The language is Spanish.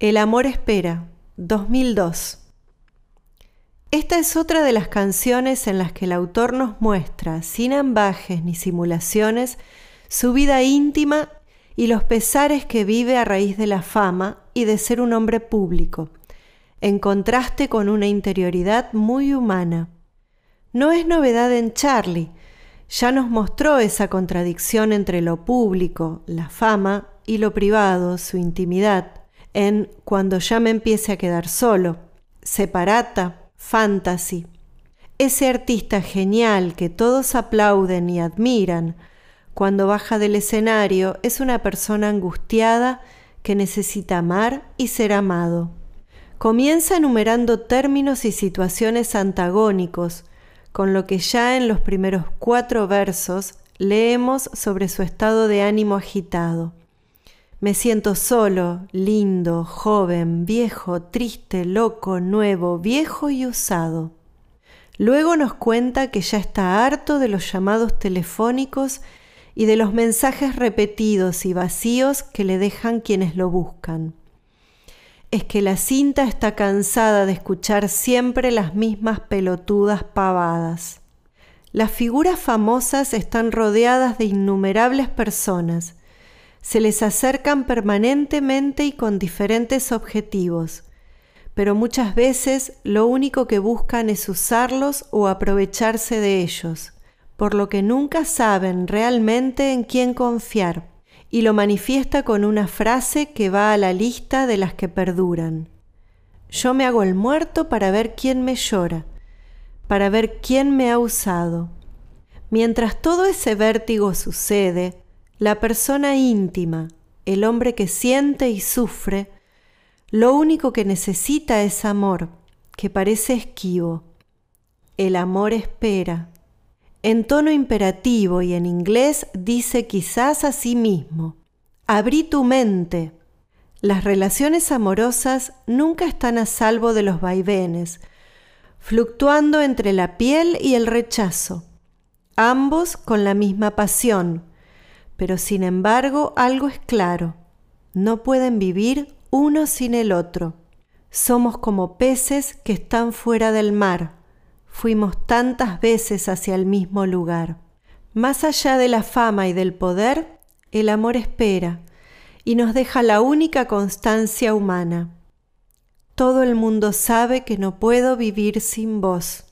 El amor espera, 2002. Esta es otra de las canciones en las que el autor nos muestra, sin ambajes ni simulaciones, su vida íntima y los pesares que vive a raíz de la fama y de ser un hombre público, en contraste con una interioridad muy humana. No es novedad en Charlie, ya nos mostró esa contradicción entre lo público, la fama, y lo privado, su intimidad en Cuando ya me empiece a quedar solo, Separata, Fantasy. Ese artista genial que todos aplauden y admiran, cuando baja del escenario es una persona angustiada que necesita amar y ser amado. Comienza enumerando términos y situaciones antagónicos, con lo que ya en los primeros cuatro versos leemos sobre su estado de ánimo agitado. Me siento solo, lindo, joven, viejo, triste, loco, nuevo, viejo y usado. Luego nos cuenta que ya está harto de los llamados telefónicos y de los mensajes repetidos y vacíos que le dejan quienes lo buscan. Es que la cinta está cansada de escuchar siempre las mismas pelotudas pavadas. Las figuras famosas están rodeadas de innumerables personas, se les acercan permanentemente y con diferentes objetivos, pero muchas veces lo único que buscan es usarlos o aprovecharse de ellos, por lo que nunca saben realmente en quién confiar, y lo manifiesta con una frase que va a la lista de las que perduran. Yo me hago el muerto para ver quién me llora, para ver quién me ha usado. Mientras todo ese vértigo sucede, la persona íntima, el hombre que siente y sufre, lo único que necesita es amor, que parece esquivo. El amor espera. En tono imperativo y en inglés dice quizás a sí mismo, abrí tu mente. Las relaciones amorosas nunca están a salvo de los vaivenes, fluctuando entre la piel y el rechazo, ambos con la misma pasión, pero sin embargo algo es claro, no pueden vivir uno sin el otro. Somos como peces que están fuera del mar, fuimos tantas veces hacia el mismo lugar. Más allá de la fama y del poder, el amor espera y nos deja la única constancia humana. Todo el mundo sabe que no puedo vivir sin vos.